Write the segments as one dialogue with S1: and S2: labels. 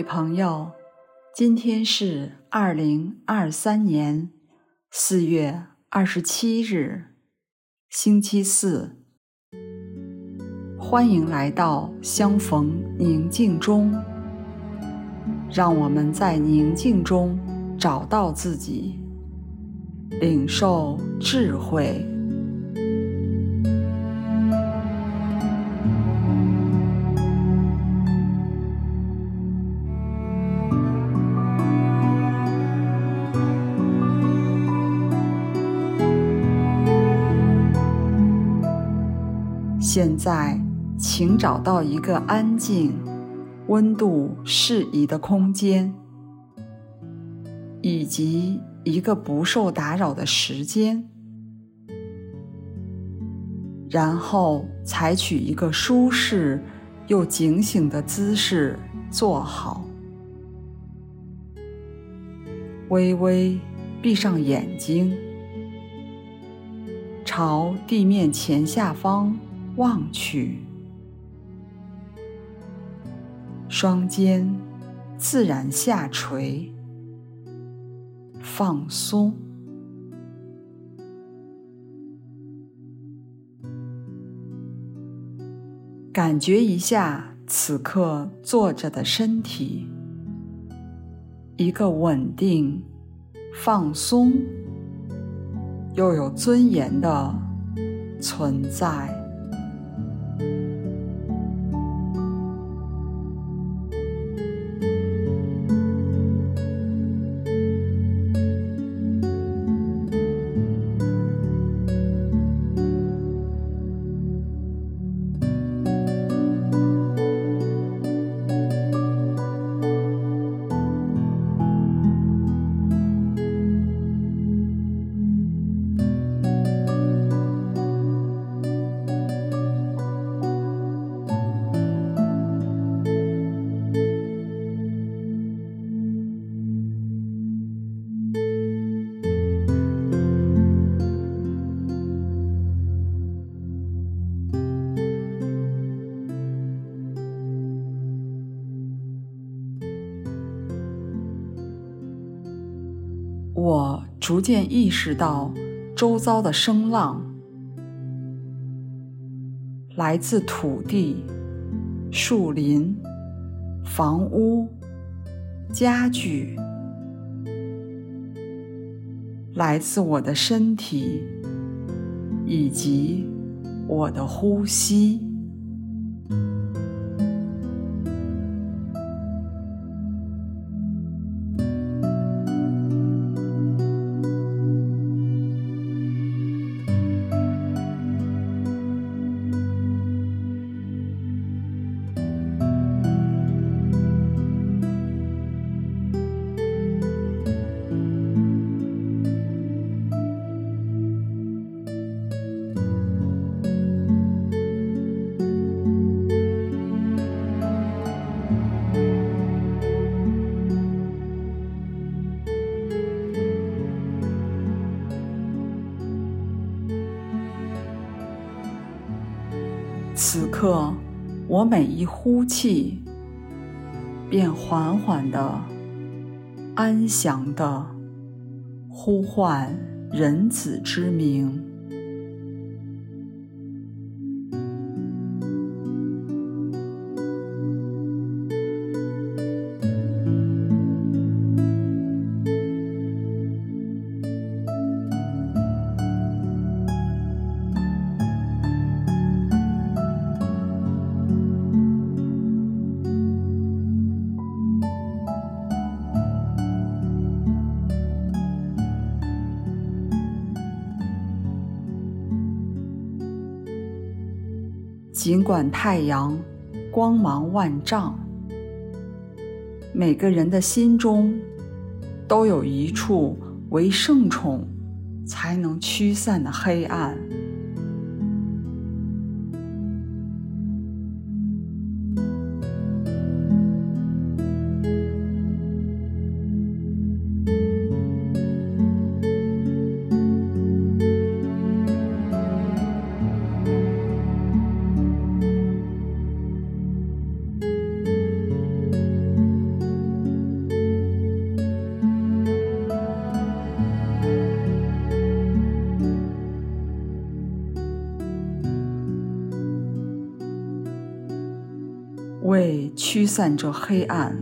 S1: 位朋友，今天是二零二三年四月二十七日，星期四。欢迎来到相逢宁静中，让我们在宁静中找到自己，领受智慧。现在。请找到一个安静、温度适宜的空间，以及一个不受打扰的时间，然后采取一个舒适又警醒的姿势坐好，微微闭上眼睛，朝地面前下方望去。双肩自然下垂，放松，感觉一下此刻坐着的身体，一个稳定、放松又有尊严的存在。我逐渐意识到，周遭的声浪来自土地、树林、房屋、家具，来自我的身体以及我的呼吸。我每一呼气，便缓缓地、安详地呼唤人子之名。尽管太阳光芒万丈，每个人的心中都有一处为圣宠才能驱散的黑暗。散着黑暗，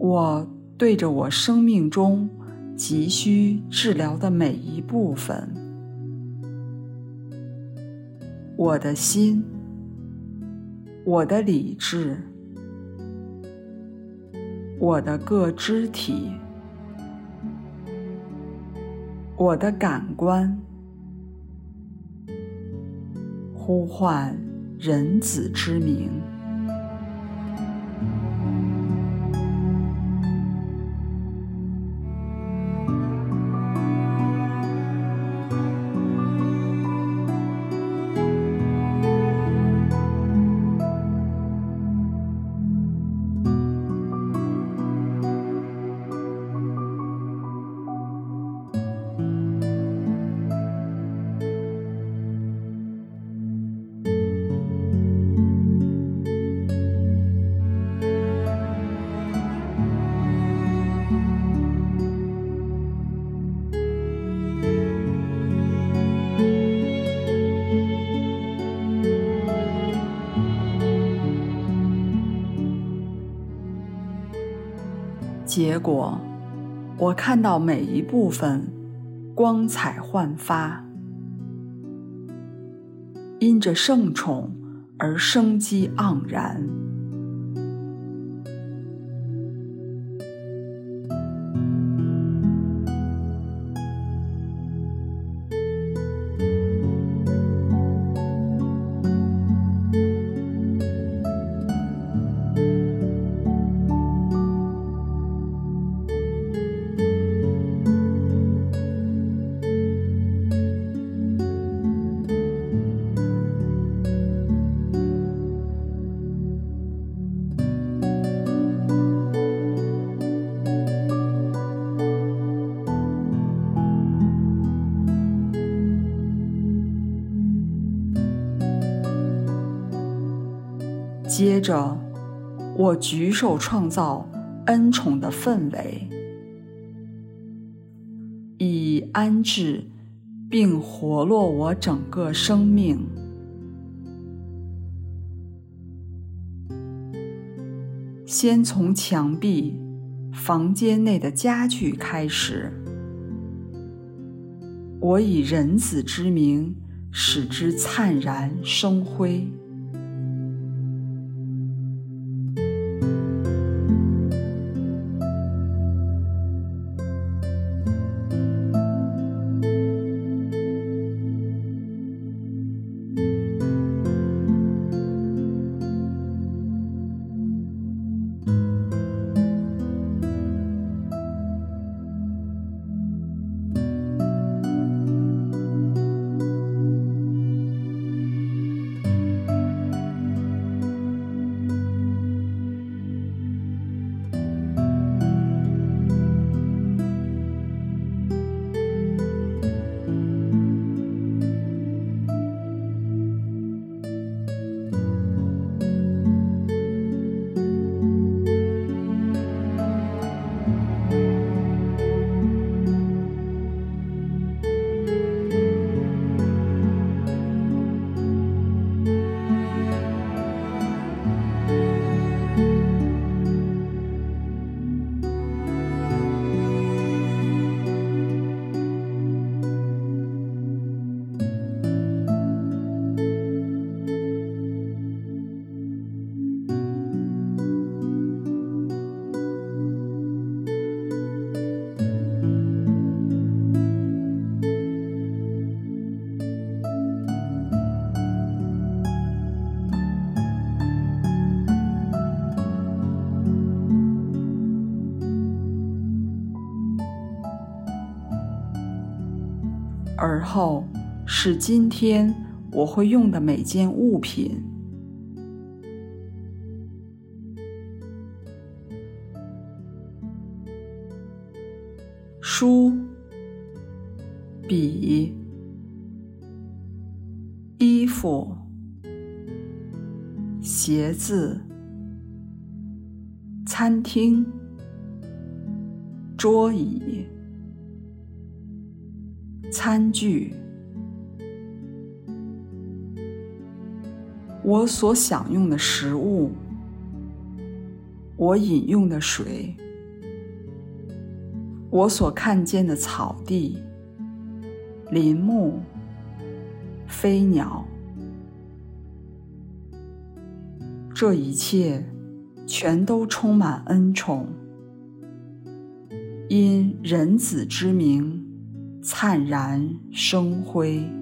S1: 我对着我生命中急需治疗的每一部分，我的心，我的理智，我的各肢体，我的感官，呼唤人子之名。结果，我看到每一部分光彩焕发，因着圣宠而生机盎然。接着，我举手创造恩宠的氛围，以安置并活络我整个生命。先从墙壁、房间内的家具开始，我以人子之名使之灿然生辉。后是今天我会用的每件物品：书、笔、衣服、鞋子、餐厅、桌椅。餐具、我所享用的食物，我饮用的水，我所看见的草地、林木、飞鸟，这一切全都充满恩宠，因人子之名灿然生辉。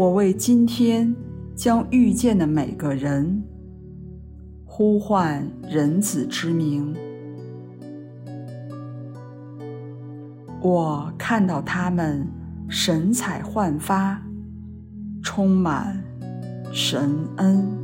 S1: 我为今天将遇见的每个人呼唤人子之名。我看到他们神采焕发，充满神恩。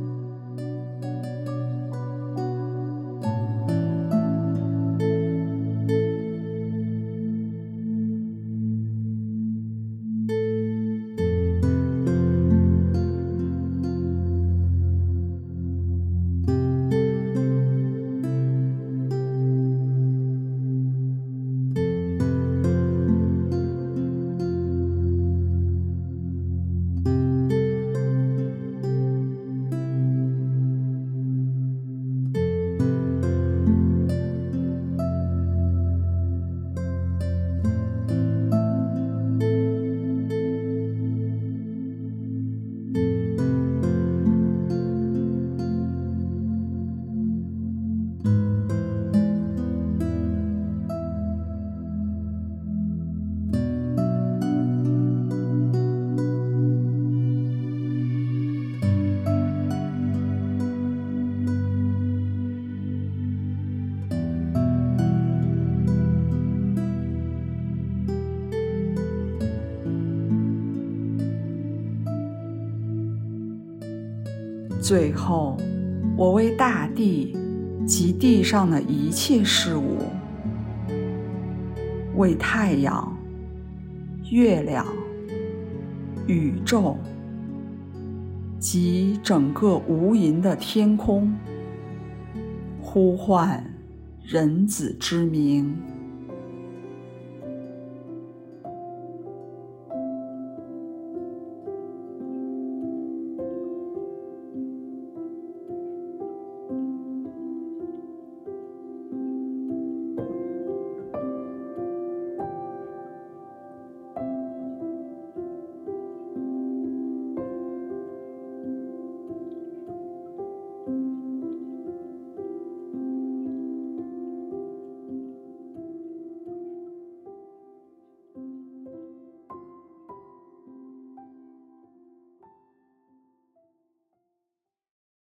S1: 最后，我为大地及地上的一切事物，为太阳、月亮、宇宙及整个无垠的天空，呼唤人子之名。